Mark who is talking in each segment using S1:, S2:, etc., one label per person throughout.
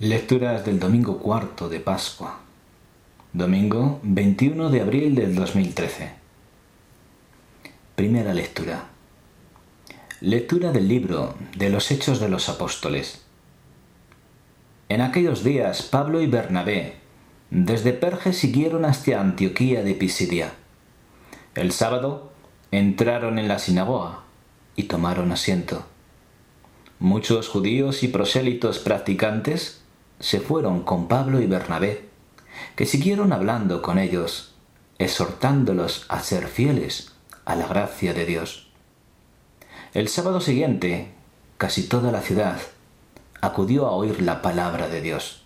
S1: Lecturas del domingo cuarto de Pascua. Domingo 21 de abril del 2013. Primera lectura. Lectura del libro de los Hechos de los Apóstoles. En aquellos días Pablo y Bernabé desde Perge siguieron hasta Antioquía de Pisidia. El sábado entraron en la sinagoga y tomaron asiento. Muchos judíos y prosélitos practicantes se fueron con Pablo y Bernabé, que siguieron hablando con ellos, exhortándolos a ser fieles a la gracia de Dios. El sábado siguiente, casi toda la ciudad acudió a oír la palabra de Dios.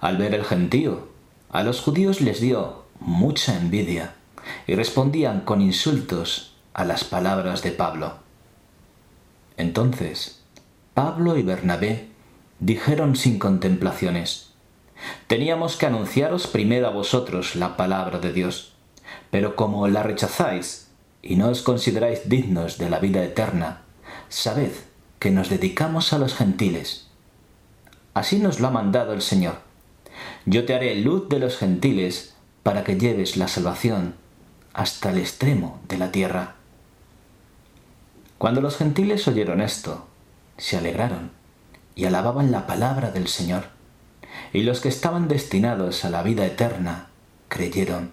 S1: Al ver el gentío, a los judíos les dio mucha envidia y respondían con insultos a las palabras de Pablo. Entonces, Pablo y Bernabé dijeron sin contemplaciones, Teníamos que anunciaros primero a vosotros la palabra de Dios, pero como la rechazáis y no os consideráis dignos de la vida eterna, sabed que nos dedicamos a los gentiles. Así nos lo ha mandado el Señor. Yo te haré luz de los gentiles para que lleves la salvación hasta el extremo de la tierra. Cuando los gentiles oyeron esto, se alegraron y alababan la palabra del Señor. Y los que estaban destinados a la vida eterna creyeron.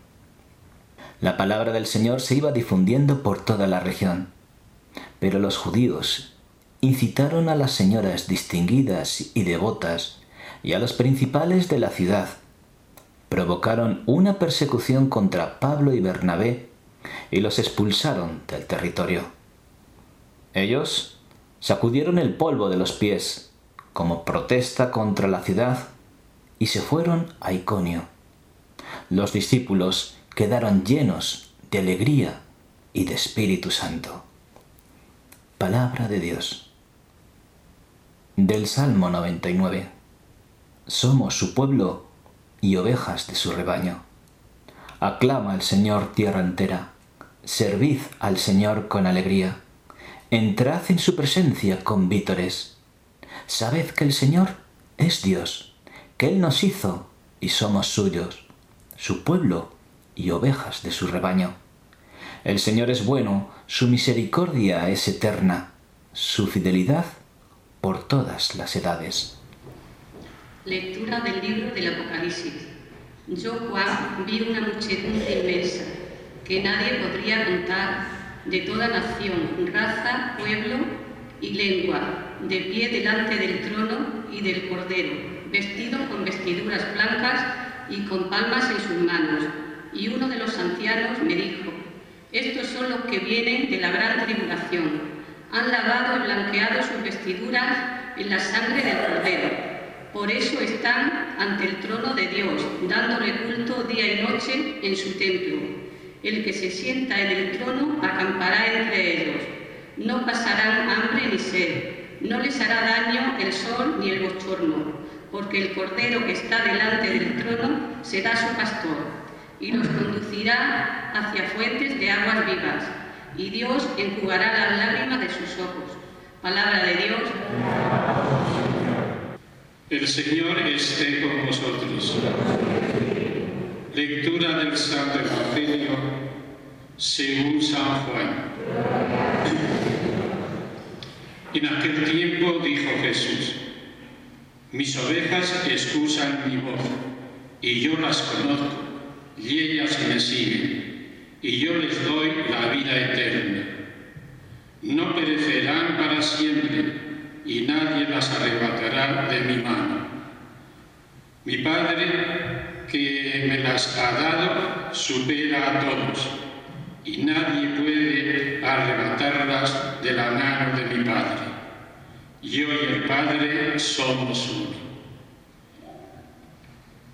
S1: La palabra del Señor se iba difundiendo por toda la región. Pero los judíos incitaron a las señoras distinguidas y devotas y a los principales de la ciudad. Provocaron una persecución contra Pablo y Bernabé y los expulsaron del territorio. Ellos sacudieron el polvo de los pies como protesta contra la ciudad y se fueron a Iconio. Los discípulos quedaron llenos de alegría y de Espíritu Santo. Palabra de Dios. Del Salmo 99. Somos su pueblo y ovejas de su rebaño. Aclama al Señor tierra entera. Servid al Señor con alegría. Entrad en su presencia con vítores Sabed que el Señor es Dios, que Él nos hizo y somos suyos, su pueblo y ovejas de su rebaño. El Señor es bueno, su misericordia es eterna, su fidelidad por todas las edades.
S2: Lectura del libro del Apocalipsis. Yo, Juan, vi una muchedumbre inmensa que nadie podría contar de toda nación, raza, pueblo y lengua de pie delante del trono y del Cordero, vestido con vestiduras blancas y con palmas en sus manos. Y uno de los ancianos me dijo, estos son los que vienen de la gran tribulación. Han lavado y blanqueado sus vestiduras en la sangre del Cordero. Por eso están ante el trono de Dios, dándole culto día y noche en su templo. El que se sienta en el trono acampará entre ellos. No pasarán hambre ni sed no les hará daño el sol ni el bochorno, porque el Cordero que está delante del trono será su pastor y los conducirá hacia fuentes de aguas vivas, y Dios enjugará las lágrimas de sus ojos. Palabra de Dios.
S3: El Señor esté con vosotros. Lectura del Santo Evangelio según San Juan. En aquel tiempo dijo Jesús, mis ovejas escuchan mi voz, y yo las conozco, y ellas me siguen, y yo les doy la vida eterna. No perecerán para siempre, y nadie las arrebatará de mi mano. Mi Padre, que me las ha dado, supera a todos y nadie puede arrebatarlas de la mano de mi Padre. Yo y el Padre somos uno.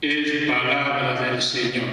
S3: Es palabra del Señor.